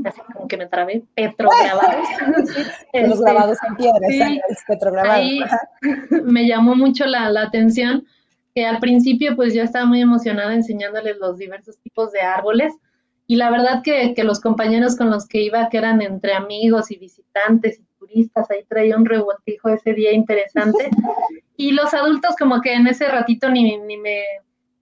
A: así como que me trabé, petrograbados. (laughs) (laughs)
B: los este, grabados en piedra, sí, petrograbados.
A: Ahí (laughs) me llamó mucho la, la, atención que al principio pues yo estaba muy emocionada enseñándoles los diversos tipos de árboles y la verdad que, que los compañeros con los que iba, que eran entre amigos y visitantes y ahí traía un revoltijo ese día interesante (laughs) y los adultos como que en ese ratito ni, ni me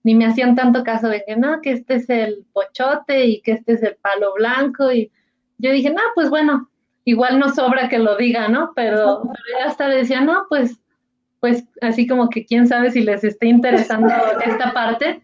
A: ni me hacían tanto caso de que no, que este es el pochote y que este es el palo blanco. Y yo dije, no, pues bueno, igual no sobra que lo diga, ¿no? Pero, pero hasta decía, no, pues, pues así como que quién sabe si les está interesando (laughs) esta parte.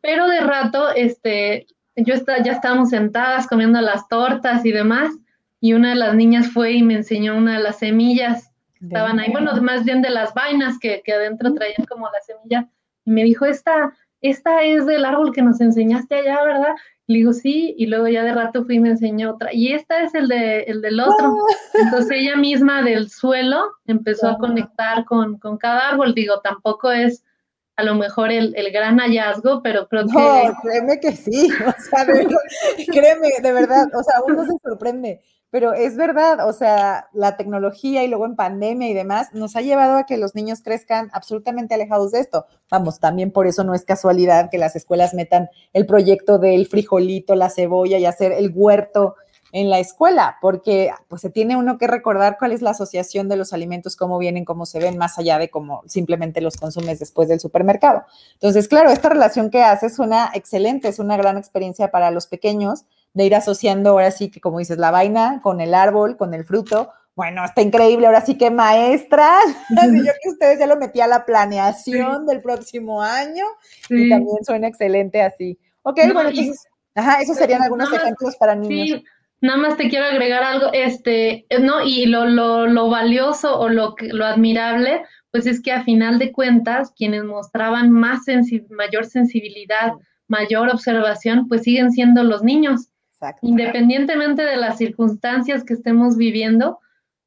A: Pero de rato, este, yo está, ya estábamos sentadas comiendo las tortas y demás, y una de las niñas fue y me enseñó una de las semillas. Estaban ahí, bueno, más bien de las vainas que, que adentro traían como la semilla y me dijo, esta, esta es del árbol que nos enseñaste allá, ¿verdad? Le digo, sí, y luego ya de rato fui y me enseñó otra. Y esta es el, de, el del otro. (laughs) Entonces ella misma del suelo empezó a conectar con, con, cada árbol. Digo, tampoco es a lo mejor el, el gran hallazgo, pero creo
B: no,
A: que...
B: créeme que sí, o sea, (laughs) créeme, de verdad, o sea, uno se sorprende. Pero es verdad, o sea, la tecnología y luego en pandemia y demás nos ha llevado a que los niños crezcan absolutamente alejados de esto. Vamos, también por eso no es casualidad que las escuelas metan el proyecto del frijolito, la cebolla y hacer el huerto en la escuela, porque pues se tiene uno que recordar cuál es la asociación de los alimentos, cómo vienen, cómo se ven, más allá de cómo simplemente los consumes después del supermercado. Entonces, claro, esta relación que haces es una excelente, es una gran experiencia para los pequeños de ir asociando ahora sí que, como dices, la vaina con el árbol, con el fruto. Bueno, está increíble, ahora sí que maestra. (laughs) yo que ustedes ya lo metí a la planeación del próximo año y también suena excelente así. Ok, bueno, entonces, ajá, esos serían algunos ejemplos para niños.
A: Sí. Nada más te quiero agregar algo, este, ¿no? Y lo, lo, lo valioso o lo, lo admirable, pues es que a final de cuentas, quienes mostraban más mayor sensibilidad, mayor observación, pues siguen siendo los niños. Independientemente de las circunstancias que estemos viviendo,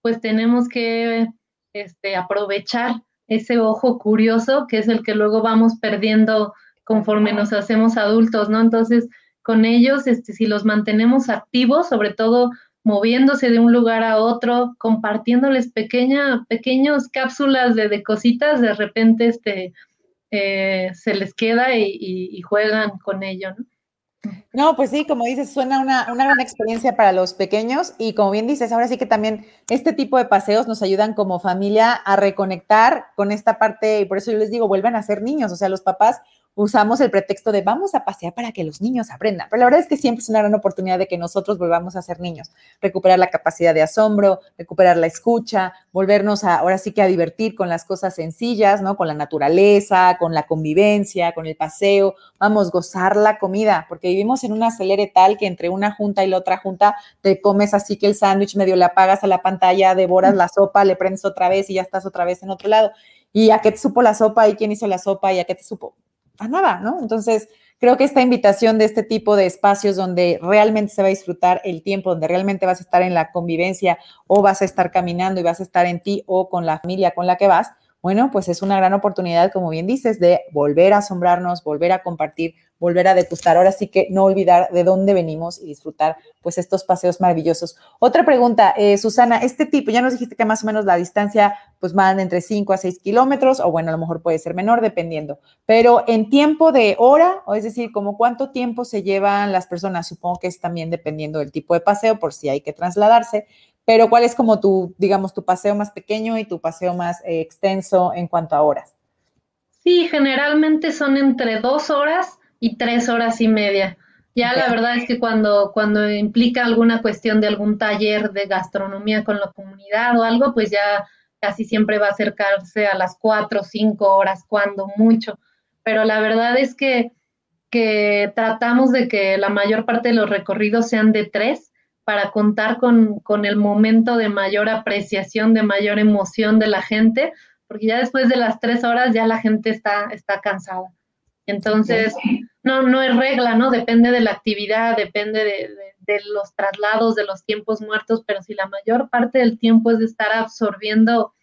A: pues tenemos que este, aprovechar ese ojo curioso que es el que luego vamos perdiendo conforme nos hacemos adultos, ¿no? Entonces, con ellos, este, si los mantenemos activos, sobre todo moviéndose de un lugar a otro, compartiéndoles pequeña, pequeños cápsulas de, de cositas, de repente este, eh, se les queda y, y, juegan con ello, ¿no?
B: No, pues sí, como dices, suena una, una, gran experiencia para los pequeños y como bien dices, ahora sí que también este tipo de paseos nos ayudan como familia a reconectar con esta parte y por eso yo les digo, vuelvan a ser niños, o sea, los papás usamos el pretexto de vamos a pasear para que los niños aprendan. Pero la verdad es que siempre es una gran oportunidad de que nosotros volvamos a ser niños, recuperar la capacidad de asombro, recuperar la escucha, volvernos a, ahora sí que a divertir con las cosas sencillas, ¿no? Con la naturaleza, con la convivencia, con el paseo, vamos, gozar la comida, porque vivimos en una acelere tal que entre una junta y la otra junta te comes así que el sándwich medio le apagas a la pantalla, devoras la sopa, le prendes otra vez y ya estás otra vez en otro lado. ¿Y a qué te supo la sopa? ¿Y quién hizo la sopa? ¿Y a qué te supo? A nada, ¿no? Entonces, creo que esta invitación de este tipo de espacios donde realmente se va a disfrutar el tiempo, donde realmente vas a estar en la convivencia o vas a estar caminando y vas a estar en ti o con la familia con la que vas, bueno, pues es una gran oportunidad, como bien dices, de volver a asombrarnos, volver a compartir, volver a degustar. Ahora sí que no olvidar de dónde venimos y disfrutar pues estos paseos maravillosos. Otra pregunta, eh, Susana, este tipo, ya nos dijiste que más o menos la distancia pues van entre 5 a 6 kilómetros o bueno, a lo mejor puede ser menor dependiendo, pero en tiempo de hora, o es decir, como cuánto tiempo se llevan las personas, supongo que es también dependiendo del tipo de paseo por si hay que trasladarse, pero ¿cuál es como tu, digamos, tu paseo más pequeño y tu paseo más eh, extenso en cuanto a horas?
A: Sí, generalmente son entre dos horas y tres horas y media. Ya la verdad es que cuando, cuando implica alguna cuestión de algún taller de gastronomía con la comunidad o algo, pues ya casi siempre va a acercarse a las cuatro o cinco horas, cuando mucho. Pero la verdad es que, que tratamos de que la mayor parte de los recorridos sean de tres para contar con, con, el momento de mayor apreciación, de mayor emoción de la gente, porque ya después de las tres horas ya la gente está, está cansada. Entonces, no, no es regla, ¿no? Depende de la actividad, depende de, de, los traslados, de los tiempos muertos, pero si la mayor parte del tiempo es de estar absorbiendo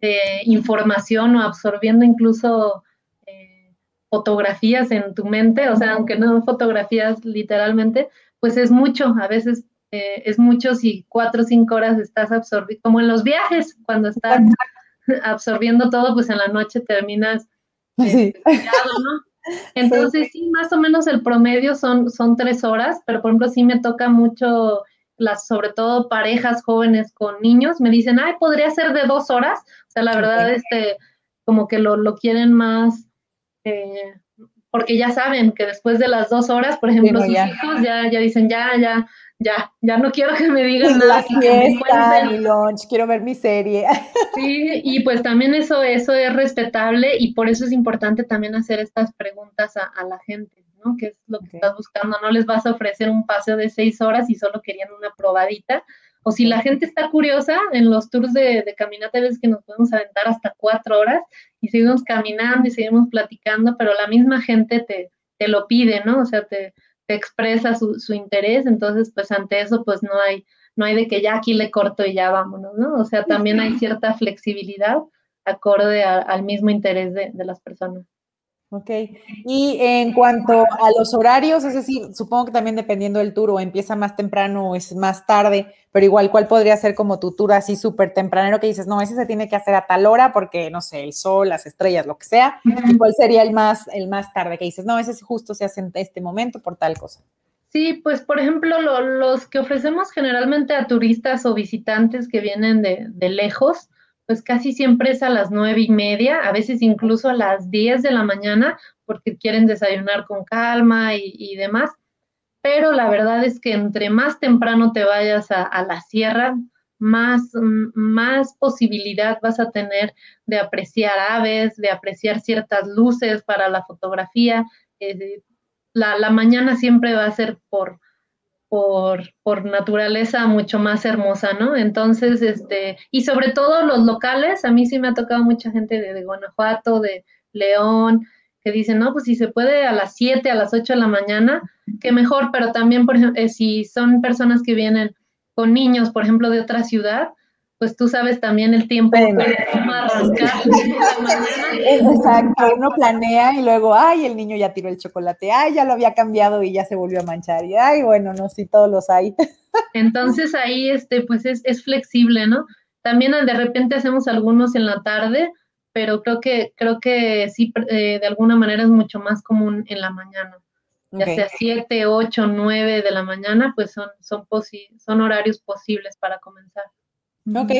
A: eh, información o absorbiendo incluso eh, fotografías en tu mente, o sea, aunque no fotografías literalmente, pues es mucho. A veces eh, es mucho si cuatro o cinco horas estás absorbiendo, como en los viajes, cuando estás absorbiendo todo, pues en la noche terminas eh, (laughs) ¿no? Entonces sí. más o menos el promedio son, son tres horas, pero por ejemplo sí me toca mucho las, sobre todo parejas jóvenes con niños, me dicen, ay, podría ser de dos horas, o sea, la verdad, este, como que lo, lo quieren más, eh, porque ya saben que después de las dos horas, por ejemplo, sus hijos ya, ya dicen, ya, ya, ya, ya no quiero que me digan
B: nada. La fiesta, mi lunch, quiero ver mi serie. (laughs)
A: Sí, y pues también eso, eso es respetable y por eso es importante también hacer estas preguntas a, la gente, ¿no? ¿Qué es lo que estás buscando? No les vas a ofrecer un paseo de seis horas y solo querían una probadita. O si la gente está curiosa, en los tours de, de caminata ves que nos podemos aventar hasta cuatro horas y seguimos caminando y seguimos platicando, pero la misma gente te, te lo pide, ¿no? O sea, te, expresa su, su, interés, entonces pues ante eso pues no hay, no hay de que ya aquí le corto y ya vámonos, ¿no? O sea, también hay cierta flexibilidad acorde al mismo interés de, de las personas.
B: Ok. Y en cuanto a los horarios, es decir, supongo que también dependiendo del tour, o empieza más temprano o es más tarde, pero igual, ¿cuál podría ser como tu tour así súper tempranero que dices, no, ese se tiene que hacer a tal hora porque, no sé, el sol, las estrellas, lo que sea? ¿Y cuál sería el más, el más tarde que dices, no, ese justo se hace en este momento por tal cosa?
A: Sí, pues por ejemplo, los que ofrecemos generalmente a turistas o visitantes que vienen de, de lejos, pues casi siempre es a las nueve y media, a veces incluso a las diez de la mañana, porque quieren desayunar con calma y, demás. Pero la verdad es que entre más temprano te vayas a, la sierra, más, más posibilidad vas a tener de apreciar aves, de apreciar ciertas luces para la fotografía. Eh, la, la, mañana siempre va a ser por, por, por, naturaleza mucho más hermosa, ¿no? Entonces, este, y sobre todo los locales, a mí sí me ha tocado mucha gente de, Guanajuato, de León, que dicen, no, pues si se puede a las 7, a las 8 de la mañana, que mejor, pero también, por ejemplo, eh, si son personas que vienen con niños, por ejemplo, de otra ciudad, pues tú sabes también el tiempo bueno. (laughs)
B: Exacto, uno planea y luego, ay, el niño ya tiró el chocolate, ay, ya lo había cambiado y ya se volvió a manchar, y ay, bueno, no, sí, todos los hay. (laughs)
A: Entonces ahí, este, pues es, es flexible, ¿no? También de repente hacemos algunos en la tarde, pero creo que, creo que sí, eh, de alguna manera es mucho más común en la mañana. Ya sea 7, 8, 9 de la mañana, pues son, son, son horarios posibles para comenzar.
B: Ok,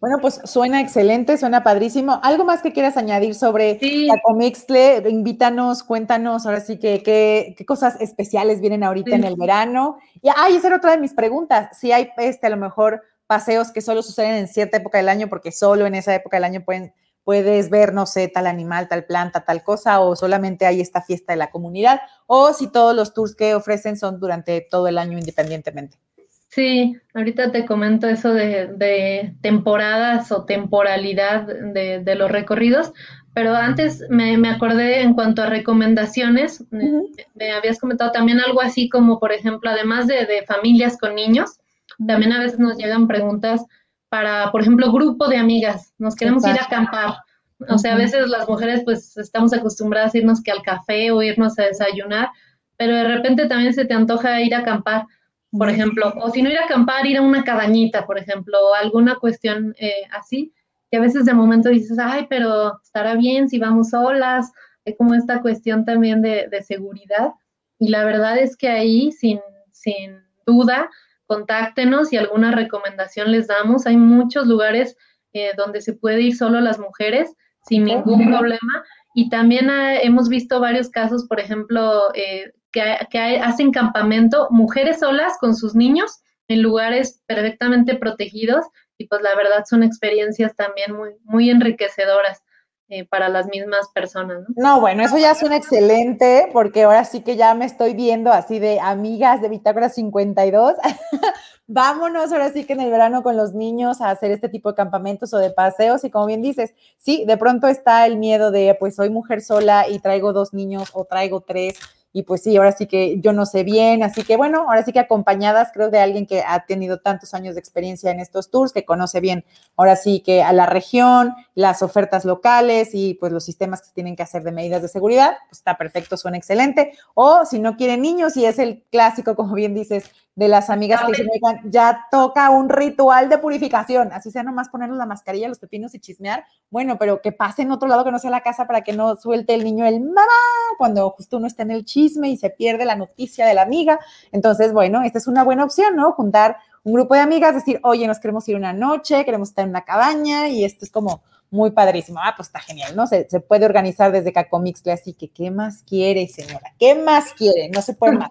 B: bueno, pues suena excelente, suena padrísimo. ¿Algo más que quieras añadir sobre la Comixtle? Invítanos, cuéntanos, ahora sí que qué cosas especiales vienen ahorita en el verano. Y, ay, esa era otra de mis preguntas, si hay este, a lo mejor paseos que solo suceden en cierta época del año, porque solo en esa época del año pueden, puedes ver, no sé, tal animal, tal planta, tal cosa, o solamente hay esta fiesta de la comunidad, o si todos los tours que ofrecen son durante todo el año independientemente.
A: Sí, ahorita te comento eso de, temporadas o temporalidad de, los recorridos, pero antes me, acordé en cuanto a recomendaciones, me, habías comentado también algo así como, por ejemplo, además de, familias con niños, también a veces nos llegan preguntas para, por ejemplo, grupo de amigas, nos queremos ir a acampar. O sea, a veces las mujeres pues estamos acostumbradas a irnos que al café o irnos a desayunar, pero de repente también se te antoja ir a acampar por ejemplo, o si no ir a acampar, ir a una cabañita, por ejemplo, o alguna cuestión eh, así, que a veces de momento dices, ay, pero estará bien si vamos solas, hay como esta cuestión también de, seguridad, y la verdad es que ahí, sin, sin duda, contáctenos y alguna recomendación les damos. Hay muchos lugares eh, donde se puede ir solo las mujeres sin ningún problema. Y también ah, hemos visto varios casos, por ejemplo, eh, que, hacen campamento mujeres solas con sus niños en lugares perfectamente protegidos y pues la verdad son experiencias también muy, muy enriquecedoras. Eh, para las mismas personas. ¿no?
B: ¿no? bueno, eso ya es un excelente, porque ahora sí que ya me estoy viendo así de amigas de Bitácora 52. (laughs) Vámonos ahora sí que en el verano con los niños a hacer este tipo de campamentos o de paseos. Y como bien dices, sí, de pronto está el miedo de, pues soy mujer sola y traigo dos niños o traigo tres y pues sí, ahora sí que yo no sé bien, así que bueno, ahora sí que acompañadas creo de alguien que ha tenido tantos años de experiencia en estos tours, que conoce bien ahora sí que a la región, las ofertas locales y pues los sistemas que se tienen que hacer de medidas de seguridad, pues está perfecto, suena excelente. O si no quieren niños y es el clásico, como bien dices, de las amigas que dicen, ya toca un ritual de purificación, así sea nomás ponernos la mascarilla, los pepinos y chismear, bueno, pero que pase en otro lado que no sea la casa para que no suelte el niño el mamá cuando justo uno está en el chisme y se pierde la noticia de la amiga. Entonces, bueno, esta es una buena opción, ¿no? Juntar un grupo de amigas, decir, oye, nos queremos ir una noche, queremos estar en una cabaña y esto es como muy padrísimo. Ah, pues está genial, ¿no? Se, se puede organizar desde Cacomixle, así que, ¿qué más quiere, señora? ¿Qué más quiere? No se puede (laughs) más.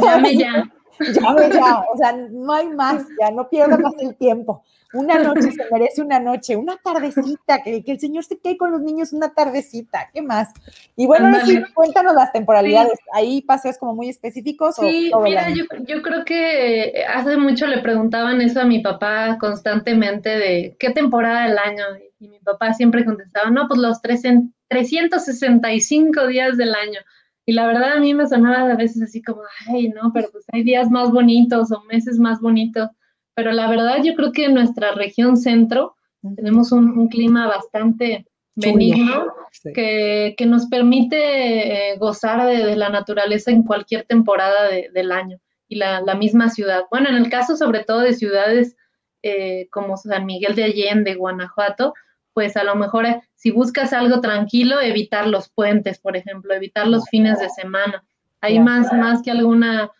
A: Llame ya.
B: Llame ya, o sea, no hay más, ya no pierda más el tiempo. Una noche se merece una noche, una tardecita, que, que el Señor se quede con los niños una tardecita, ¿qué más? Y bueno, cuéntanos las temporalidades, ¿ahí paseos como muy específicos?
A: Sí, mira, yo, yo, creo que hace mucho le preguntaban eso a mi papá constantemente de qué temporada del año, y mi papá siempre contestaba, no, pues los 365 días del año. Y la verdad a mí me sonaba a veces así como, ay, no, pero pues hay días más bonitos o meses más bonitos. Pero la verdad yo creo que en nuestra región centro tenemos un, clima bastante benigno que, nos permite eh, gozar de, la naturaleza en cualquier temporada del año y la, misma ciudad. Bueno, en el caso sobre todo de ciudades eh, como San Miguel de Allende, Guanajuato, pues a lo mejor eh, si buscas algo tranquilo, evitar los puentes, por ejemplo, evitar los fines de semana. Hay más, más que alguna,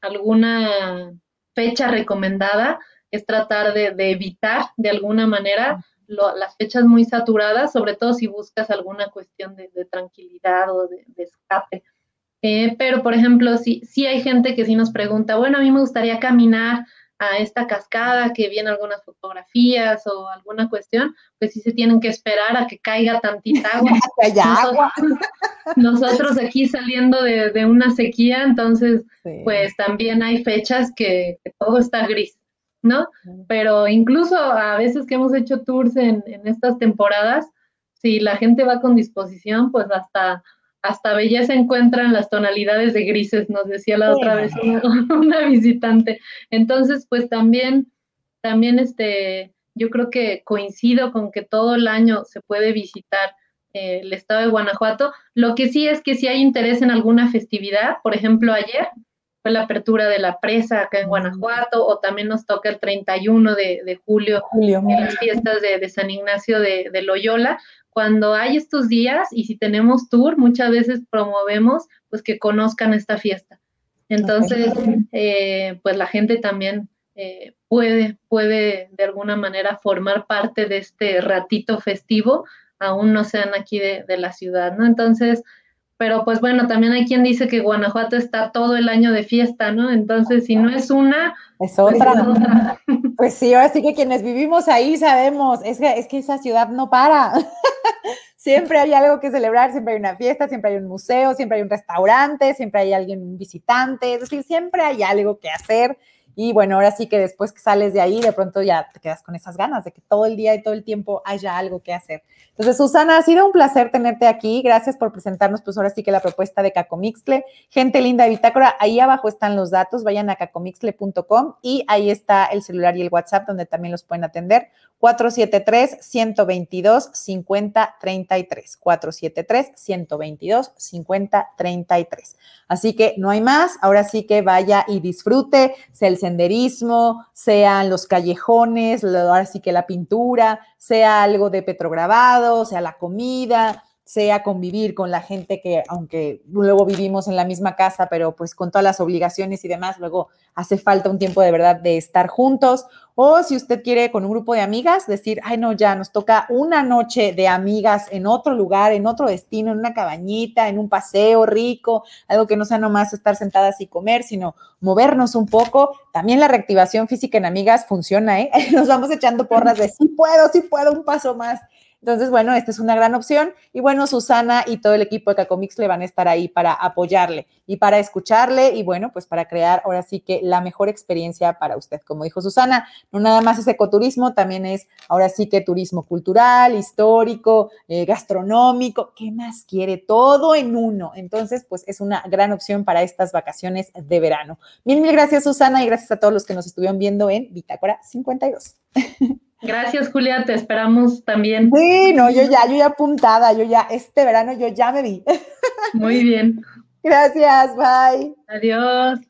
A: alguna fecha recomendada, es tratar de, evitar de alguna manera las fechas muy saturadas, sobre todo si buscas alguna cuestión de, tranquilidad o de, escape. Eh, pero, por ejemplo, si, si hay gente que sí nos pregunta, bueno, a mí me gustaría caminar a esta cascada que viene algunas fotografías o alguna cuestión, pues sí se tienen que esperar a que caiga tantita agua. (laughs)
B: nosotros, (laughs)
A: nosotros, aquí saliendo de, una sequía, entonces pues también hay fechas que, todo está gris, ¿no? Pero incluso a veces que hemos hecho tours en, en estas temporadas, si la gente va con disposición, pues hasta hasta belleza encuentran las tonalidades de grises, nos decía la otra vez (laughs) una, visitante. Entonces, pues también, también este, yo creo que coincido con que todo el año se puede visitar eh, el estado de Guanajuato. Lo que sí es que si hay interés en alguna festividad, por ejemplo, ayer fue la apertura de la presa acá en mm. Guanajuato, o también nos toca el 31 de, julio, en las fiestas de, San Ignacio de, de Loyola, cuando hay estos días y si tenemos tour, muchas veces promovemos pues que conozcan esta fiesta. Entonces, eh, pues la gente también eh, puede, puede de alguna manera formar parte de este ratito festivo, aún no sean aquí de, la ciudad, ¿no? Entonces, pero pues bueno, también hay quien dice que Guanajuato está todo el año de fiesta, ¿no? Entonces, si no es una,
B: es pues otra. (laughs) Pues, sí, ahora sí que quienes vivimos ahí sabemos, es que, es que esa ciudad no para. (laughs) siempre hay algo que celebrar, siempre hay una fiesta, siempre hay un museo, siempre hay un restaurante, siempre hay alguien visitante, es decir, siempre hay algo que hacer Y bueno, ahora sí que después que sales de ahí, de pronto ya te quedas con esas ganas de que todo el día y todo el tiempo haya algo que hacer. Entonces, Susana, ha sido un placer tenerte aquí. Gracias por presentarnos, pues ahora sí que la propuesta de Cacomixle. Gente linda de Bitácora, ahí abajo están los datos, vayan a cacomixle.com y ahí está el celular y el WhatsApp donde también los pueden atender. 473-122-5033. 473-122-5033. Así que no hay más. Ahora sí que vaya y disfrute, el senderismo, sean los callejones, ahora sí que la pintura, sea algo de petrograbado, sea la comida, sea convivir con la gente que, aunque luego vivimos en la misma casa, pero pues con todas las obligaciones y demás, luego hace falta un tiempo de verdad de estar juntos. O si usted quiere con un grupo de amigas, decir, ay no, ya nos toca una noche de amigas en otro lugar, en otro destino, en una cabañita, en un paseo rico, algo que no sea nomás estar sentadas y comer, sino movernos un poco. También la reactivación física en amigas funciona, ¿eh? (laughs) Nos vamos echando porras de sí puedo, sí puedo, un paso más. Entonces, bueno, esta es una gran opción. Y bueno, Susana y todo el equipo de Cacomix le van a estar ahí para apoyarle y para escucharle y bueno, pues para crear ahora sí que la mejor experiencia para usted. Como dijo Susana, no nada más es ecoturismo, también es ahora sí que turismo cultural, histórico, eh, gastronómico, ¿qué más quiere? Todo en uno. Entonces, pues es una gran opción para estas vacaciones de verano. Mil, mil gracias, Susana, y gracias a todos los que nos estuvieron viendo en Bitácora 52.
A: Gracias, Julia, te esperamos también.
B: Sí, no, yo ya, yo ya apuntada, yo ya, este verano yo ya me vi.
A: Muy bien. (laughs)
B: Gracias, bye.
A: Adiós.